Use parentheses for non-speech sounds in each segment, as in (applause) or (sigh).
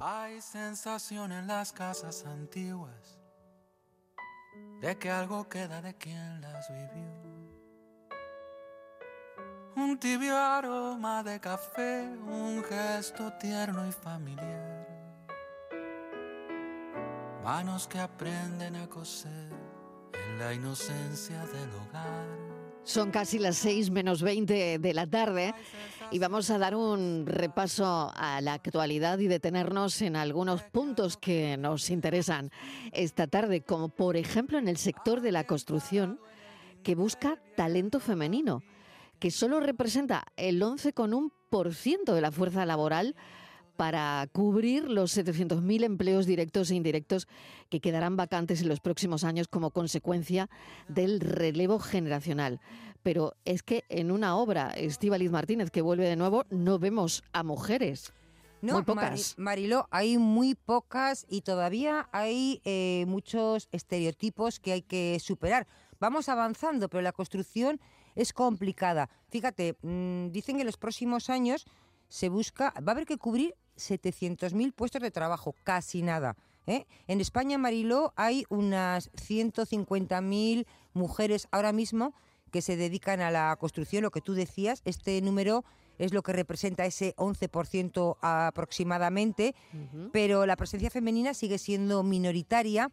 Hay sensación en las casas antiguas de que algo queda de quien las vivió. Un tibio aroma de café, un gesto tierno y familiar. Manos que aprenden a coser en la inocencia del hogar. Son casi las 6 menos 20 de la tarde y vamos a dar un repaso a la actualidad y detenernos en algunos puntos que nos interesan esta tarde, como por ejemplo en el sector de la construcción que busca talento femenino, que solo representa el 11,1% de la fuerza laboral para cubrir los 700.000 empleos directos e indirectos que quedarán vacantes en los próximos años como consecuencia del relevo generacional. Pero es que en una obra, Estíbaliz Martínez, que vuelve de nuevo, no vemos a mujeres. No, muy pocas. Mariló, hay muy pocas y todavía hay eh, muchos estereotipos que hay que superar. Vamos avanzando, pero la construcción es complicada. Fíjate, mm, dicen que en los próximos años se busca, va a haber que cubrir 700.000 puestos de trabajo, casi nada. ¿eh? En España, Mariló, hay unas 150.000 mujeres ahora mismo que se dedican a la construcción, lo que tú decías, este número es lo que representa ese 11% aproximadamente, pero la presencia femenina sigue siendo minoritaria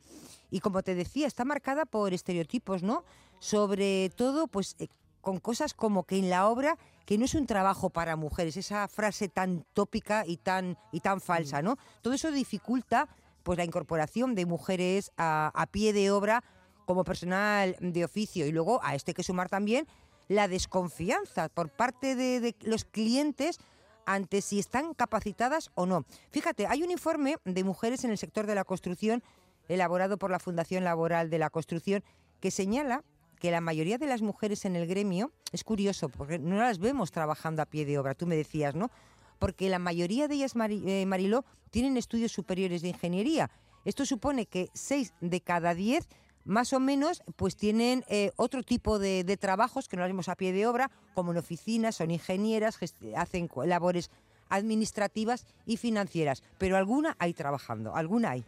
y como te decía, está marcada por estereotipos, ¿no? Sobre todo, pues eh, con cosas como que en la obra que no es un trabajo para mujeres, esa frase tan tópica y tan y tan falsa, ¿no? Todo eso dificulta pues la incorporación de mujeres a, pie de obra como personal de oficio y luego a este que sumar también la desconfianza por parte de, los clientes ante si están capacitadas o no. Fíjate, hay un informe de mujeres en el sector de la construcción elaborado por la Fundación Laboral de la Construcción que señala que la mayoría de las mujeres en el gremio, es curioso, porque no las vemos trabajando a pie de obra, tú me decías, ¿no? Porque la mayoría de ellas, eh, Mariló, tienen estudios superiores de ingeniería. Esto supone que seis de cada diez más o menos, pues tienen eh, otro tipo de, trabajos que no las vemos a pie de obra, como en oficinas, son ingenieras, hacen labores administrativas y financieras, pero alguna hay trabajando, alguna hay.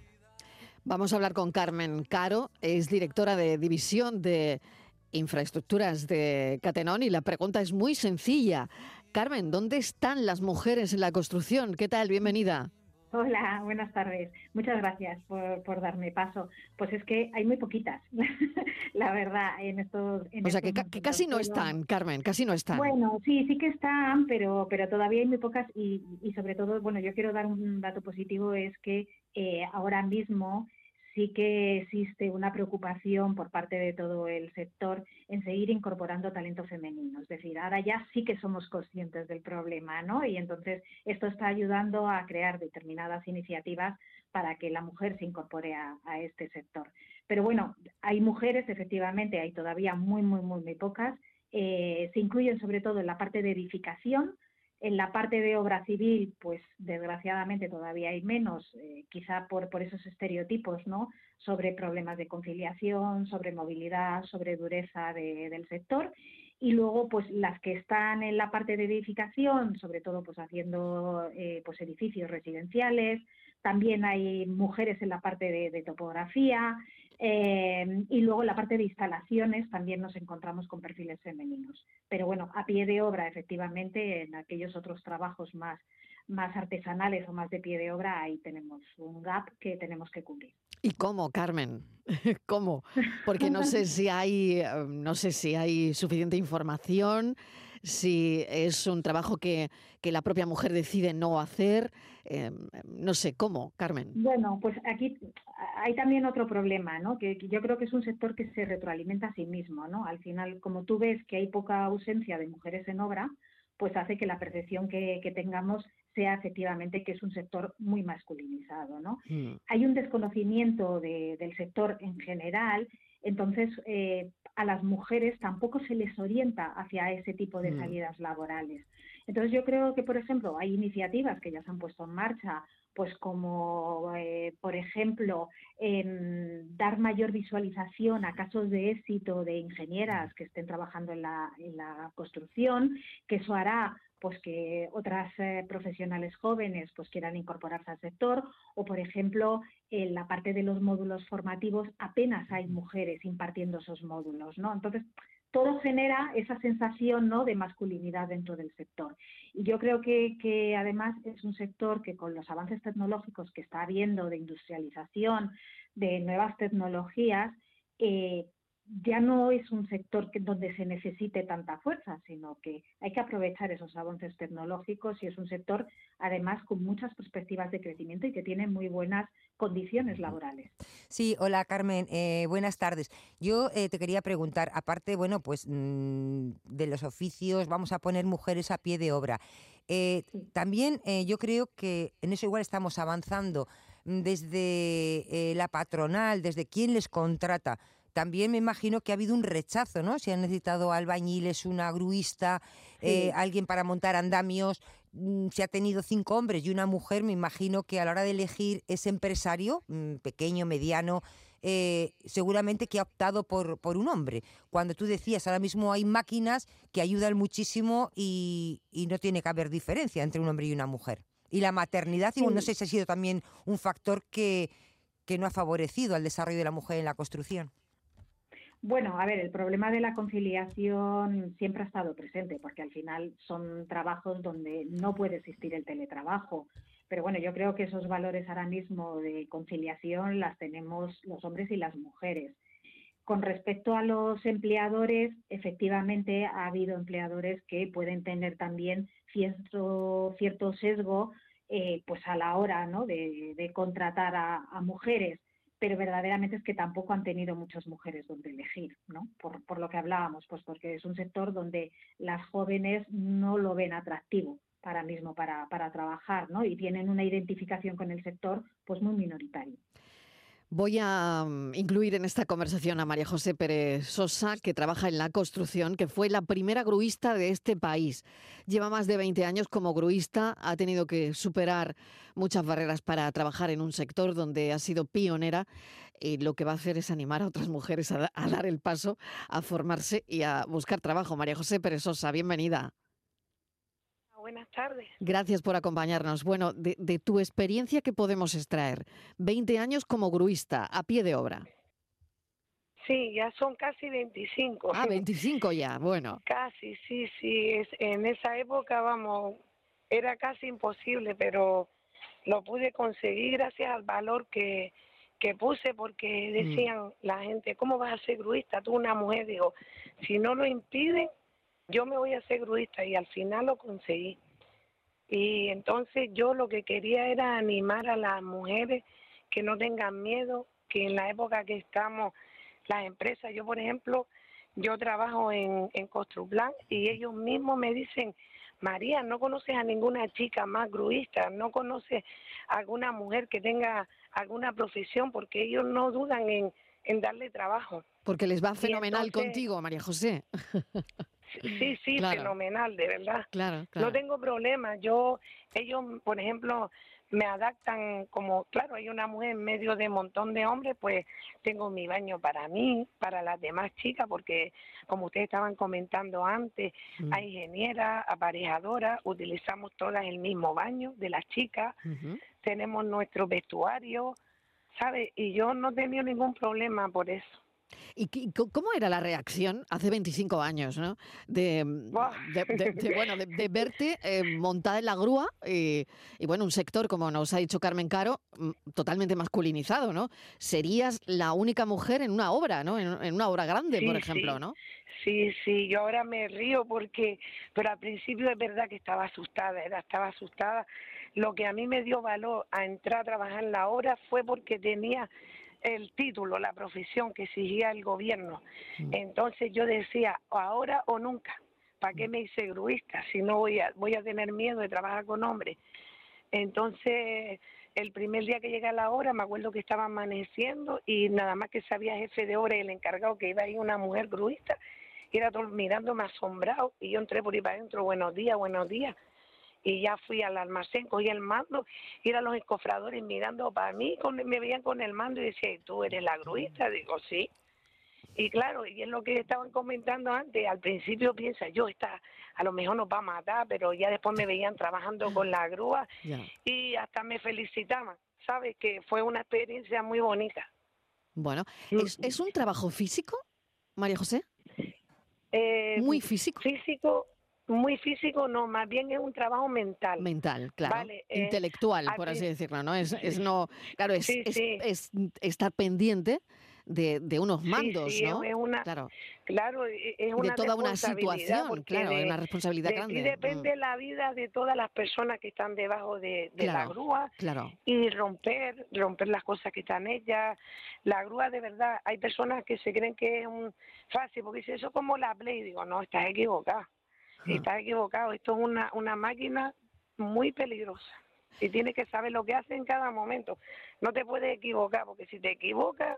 Vamos a hablar con Carmen Caro, es directora de división de infraestructuras de Catenón y la pregunta es muy sencilla. Carmen, ¿dónde están las mujeres en la construcción? ¿Qué tal? Bienvenida. Hola, buenas tardes. Muchas gracias por, darme paso. Pues es que hay muy poquitas, (laughs) la verdad, en estos. o sea, que, casi no están, Carmen, casi no están. Bueno, sí, sí que están, pero, pero todavía hay muy pocas y, y sobre todo, bueno, yo quiero dar un dato positivo, es que eh, ahora mismo sí que existe una preocupación por parte de todo el sector en seguir incorporando talento femenino. Es decir, ahora ya sí que somos conscientes del problema, ¿no? Y entonces esto está ayudando a crear determinadas iniciativas para que la mujer se incorpore a, este sector. Pero bueno, hay mujeres, efectivamente, hay todavía muy, muy, muy, muy pocas. Eh, se incluyen sobre todo en la parte de edificación, en la parte de obra civil, pues desgraciadamente todavía hay menos, eh, quizá por, esos estereotipos, ¿no? Sobre problemas de conciliación, sobre movilidad, sobre dureza del sector. Y luego, pues las que están en la parte de edificación, sobre todo, pues haciendo eh, pues edificios residenciales, también hay mujeres en la parte de, topografía eh, y luego la parte de instalaciones también nos encontramos con perfiles femeninos. Pero bueno, a pie de obra, efectivamente, en aquellos otros trabajos más, más artesanales o más de pie de obra, ahí tenemos un gap que tenemos que cubrir. ¿Y cómo, Carmen? (laughs) ¿Cómo? Porque no sé (laughs) si hay, eh, no sé si hay suficiente información, si es un trabajo que, que la propia mujer decide no hacer. Eh, no sé, ¿cómo, Carmen? Bueno, pues aquí hay también otro problema, ¿no? Que, yo creo que es un sector que se retroalimenta a sí mismo, ¿no? Al final, como tú ves que hay poca ausencia de mujeres en obra, pues hace que la percepción que, tengamos sea efectivamente que es un sector muy masculinizado. ¿no? Mm. Hay un desconocimiento del sector en general, entonces eh, a las mujeres tampoco se les orienta hacia ese tipo de mm. salidas laborales. Entonces yo creo que, por ejemplo, hay iniciativas que ya se han puesto en marcha pues como eh, por ejemplo dar mayor visualización a casos de éxito de ingenieras que estén trabajando en la, en la construcción, que eso hará pues que otras eh, profesionales jóvenes pues quieran incorporarse al sector o por ejemplo en la parte de los módulos formativos apenas hay mujeres impartiendo esos módulos, ¿no? Entonces todo genera esa sensación ¿no? de masculinidad dentro del sector. Y yo creo que, además es un sector que con los avances tecnológicos que está habiendo de industrialización, de nuevas tecnologías, eh, ya no es un sector que, donde se necesite tanta fuerza, sino que hay que aprovechar esos avances tecnológicos y es un sector, además, con muchas perspectivas de crecimiento y que tiene muy buenas condiciones laborales. Sí, hola Carmen, eh, buenas tardes. Yo eh, te quería preguntar, aparte, bueno, pues mm, de los oficios, vamos a poner mujeres a pie de obra. Eh, también yo creo que en eso igual estamos avanzando mm, desde la patronal, desde quien les contrata también me imagino que ha habido un rechazo, ¿no? Si han necesitado albañiles, una gruista, eh, alguien para montar andamios, mm, si ha tenido cinco hombres y una mujer, me imagino que a la hora de elegir ese empresario, mm, pequeño, mediano, eh, seguramente que ha optado por, por un hombre. Cuando tú decías, ahora mismo hay máquinas que ayudan muchísimo y, no tiene que haber diferencia entre un hombre y una mujer. Y la maternidad, no sé si ha sido también un factor que, que no ha favorecido al desarrollo de la mujer en la construcción. Bueno, a ver, el problema de la conciliación siempre ha estado presente, porque al final son trabajos donde no puede existir el teletrabajo. Pero bueno, yo creo que esos valores ahora mismo de conciliación las tenemos los hombres y las mujeres. Con respecto a los empleadores, efectivamente ha habido empleadores que pueden tener también cierto, cierto sesgo eh, pues a la hora ¿no? de, contratar a mujeres pero verdaderamente es que tampoco han tenido muchas mujeres donde elegir, ¿no? Por, por, lo que hablábamos, pues porque es un sector donde las jóvenes no lo ven atractivo para mismo para, para trabajar, ¿no? Y tienen una identificación con el sector pues muy minoritaria. Voy a mm, incluir en esta conversación a María José Pérez Sosa, que trabaja en la construcción, que fue la primera gruista de este país. Lleva más de 20 años como gruista, ha tenido que superar muchas barreras para trabajar en un sector donde ha sido pionera y lo que va a hacer es animar a otras mujeres a, a dar el paso, a formarse y a buscar trabajo. María José Pérez Sosa, bienvenida buenas tardes. Gracias por acompañarnos. Bueno, de, tu experiencia, ¿qué podemos extraer? 20 años como gruista, a pie de obra. Sí, ya son casi 25. Ah, 25 ya, bueno. (laughs) Casi, sí, sí. Es, en esa época, vamos, era casi imposible, pero lo pude conseguir gracias al valor que, que puse, porque mm. decían la gente, ¿cómo vas a ser gruista? Tú una mujer, digo, si no lo impiden, yo me voy a hacer gruista y al final lo conseguí. Y entonces yo lo que quería era animar a las mujeres que no tengan miedo, que en la época que estamos, las empresas, yo por ejemplo, yo trabajo en, en Construplan y ellos mismos me dicen, María, no conoces a ninguna chica más gruista, no conoces a alguna mujer que tenga alguna profesión, porque ellos no dudan en, en darle trabajo. Porque les va fenomenal contigo, María José. (laughs) Sí, sí, fenomenal, de verdad. Claro, No tengo problema. Yo, ellos, por ejemplo, me adaptan como, claro, hay una mujer en medio de un montón de hombres, pues tengo mi baño para mí, para las demás chicas, porque como ustedes estaban comentando antes, mm. hay ingeniera, aparejadora, utilizamos todas el mismo baño de las chicas, tenemos nuestro vestuario, ¿sabes? Y yo no he tenido ningún problema por eso. ¿Y cómo era la reacción hace 25 años, ¿no? De, (laughs) bueno, de, verte eh, montada en la grúa y, bueno, un sector, como nos ha dicho Carmen Caro, mm, totalmente masculinizado, ¿no? Serías la única mujer en una obra, ¿no? En, una obra grande, por ejemplo, ¿no? Sí, sí, yo ahora me río porque, pero al principio es verdad que estaba asustada, era, estaba asustada. Lo que a mí me dio valor a entrar a trabajar en la obra fue porque tenía el título, la profesión que exigía el gobierno. Mm. Entonces yo decía, ahora o nunca, ¿para qué mm. me hice gruista si no voy a, voy a tener miedo de trabajar con hombres? Entonces, el primer día que llegué a la hora, me acuerdo que estaba amaneciendo y nada más que sabía jefe de obra y el encargado que iba ahí una mujer gruista, y era todo mirándome asombrado, y yo entré por ahí para adentro, buenos días, buenos días, y ya fui al almacén, cogí el mando, y eran los escofradores mirando para mí, con, me veían con el mando y decían, ¿tú eres la gruista? Digo, sí. Y claro, y es lo que estaban comentando antes, al principio piensa, yo está, a lo mejor nos va a matar, pero ya después me veían trabajando con la grúa y hasta me felicitaban, ¿sabes? Que fue una experiencia muy bonita. Bueno, Mm. ¿es, es un trabajo físico, María José? Eh, Muy físico. físico, muy físico, no, más bien es un trabajo mental. Mental, claro. Vale, eh, Intelectual, al por así decirlo, ¿no? Es, es no, claro, es, Sí, es- sí. es estar pendiente de, de unos mandos, sí, es- ¿no? es una, Claro, claro, e- es y una de toda una situación, claro, de- una responsabilidad de grande. ti Mm, depende la vida de todas las personas que están debajo de, la grúa Claro, y romper, romper las cosas que están hechas. La grúa de verdad, hay personas que se creen que es un fácil, porque dice eso es como la Play, digo, no, estás equivocado, estás equivocado, esto es una, una máquina muy peligrosa y tienes que saber lo que hace en cada momento. No te puedes equivocar, porque si te equivocas,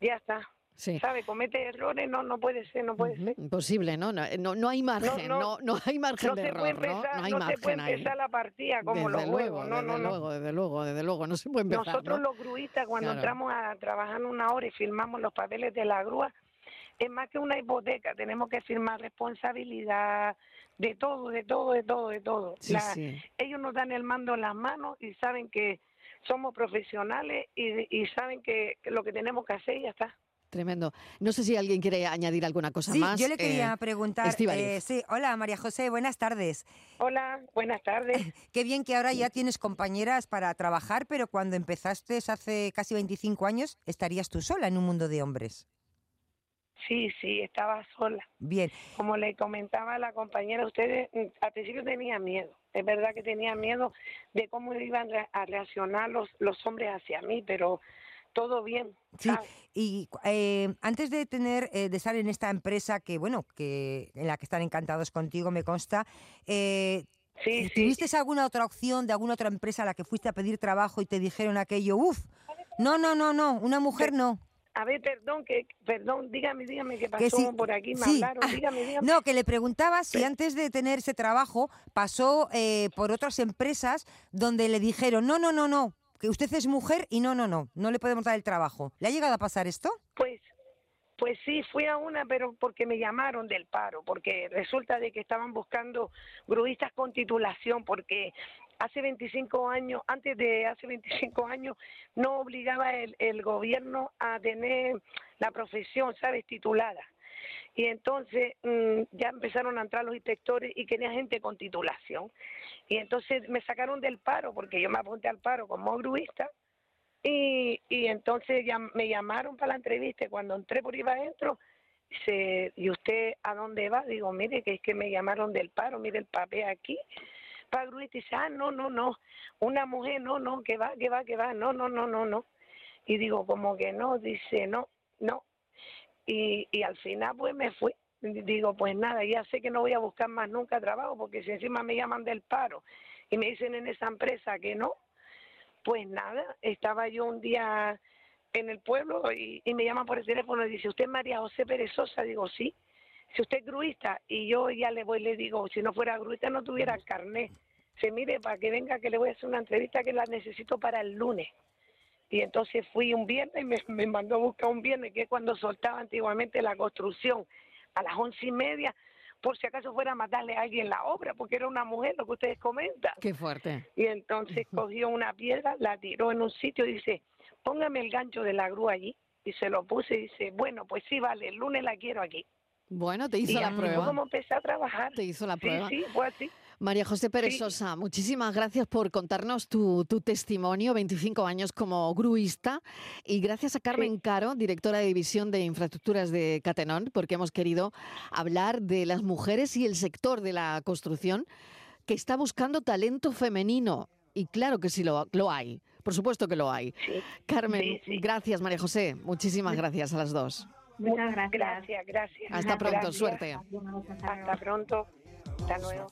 ya está. sí. ¿Sabes? Comete errores, no, no puede ser, no puede ser. Imposible, ¿no? No, no, no hay margen, no, no, no, hay margen No de se error, empezar, No hay se puede ahí. empezar la partida como los desde juegos, luego, no, desde no, no. luego, desde luego, desde luego, no se puede empezar, Nosotros ¿no? los gruistas cuando Claro. entramos a trabajar una hora y firmamos los papeles de la grúa, es más que una hipoteca, tenemos que firmar responsabilidad de todo, de todo, de todo, de todo. Sí, La- sí. Ellos nos dan el mando en las manos y saben que somos profesionales y, y saben que, que lo que tenemos que hacer y ya está. Tremendo. No sé si alguien quiere añadir alguna cosa Sí, más. yo le quería eh, preguntar. Eh, sí, hola María José, buenas tardes. Hola, buenas tardes. (laughs) Qué bien que ahora ya tienes compañeras para trabajar, pero cuando empezaste hace casi 25 años estarías tú sola en un mundo de hombres. Sí, sí, estaba sola. Bien, Como le comentaba a la compañera, ustedes mm, al principio tenía miedo. Es verdad que tenía miedo de cómo iban a reaccionar los, los hombres hacia mí, pero todo bien. sí. ¿sabes? Y eh, antes de tener, eh, de estar en esta empresa que bueno, que en la que están encantados contigo, me consta. eh, Sí, sí. ¿Tuviste alguna otra opción de alguna otra empresa a la que fuiste a pedir trabajo y te dijeron aquello? Uf, no, no, no, no, una mujer no. A ver, perdón, que, perdón, dígame, dígame qué pasó Que sí, por aquí, me sí. hablaron, dígame, dígame. No, que le preguntaba si antes de tener ese trabajo pasó eh, por otras empresas donde le dijeron, no, no, no, no, que usted es mujer y no, no, no, no le podemos dar el trabajo. ¿Le ha llegado a pasar esto? Pues, pues sí, fui a una, pero porque me llamaron del paro, porque resulta de que estaban buscando gruistas con titulación, porque hace 25 años, antes de hace 25 años, no obligaba el, el gobierno a tener la profesión, ¿sabes?, titulada. Y entonces mm, ya empezaron a entrar los inspectores y querían gente con titulación. Y entonces me sacaron del paro, porque yo me apunté al paro como gruista, y, y entonces ya me llamaron para la entrevista y cuando entré por ahí adentro, dice, ¿y usted a dónde va? Digo, mire, que es que me llamaron del paro, mire el papel aquí. Para gruista dice, ah, no, no, no, una mujer, no, no, que va, que va, que va, no, no, no, no, no. Y digo, como que no, dice, no, no. Y, y al final pues me fui. Digo, pues nada, ya sé que no voy a buscar más nunca trabajo porque si encima me llaman del paro y me dicen en esa empresa que no, pues nada, estaba yo un día en el pueblo y, y me llaman por el teléfono y dice, ¿usted es María José Pérez Sosa? Digo, sí. Si usted es gruista, y yo ya le voy, le digo, si no fuera gruista no tuviera el carnet. Se mire, para que venga que le voy a hacer una entrevista que la necesito para el lunes. Y entonces fui un viernes y me, me mandó a buscar un viernes, que es cuando soltaba antiguamente la construcción, a las once y media, por si acaso fuera a matarle a alguien la obra, porque era una mujer, lo que ustedes comentan. Qué fuerte. Y entonces cogió una piedra, la tiró en un sitio y dice, póngame el gancho de la grúa allí. Y se lo puse y dice, bueno, pues sí, vale, el lunes la quiero aquí. Bueno, te Y hizo la prueba. como empecé a trabajar. Te hizo la Sí, prueba. sí, fue así. María José Pérez Sí. Sosa, muchísimas gracias por contarnos tu, tu testimonio, 25 años como gruista, y gracias a Carmen Caro, directora de División de Infraestructuras de Catenón, porque hemos querido hablar de las mujeres y el sector de la construcción que está buscando talento femenino. Y claro que sí lo, lo hay, por supuesto que lo hay. Sí. Carmen, Sí, sí. gracias María José, muchísimas gracias a las dos. Muchas gracias. Gracias, gracias. Hasta pronto, Gracias. suerte. Hasta luego. Hasta pronto. Hasta luego.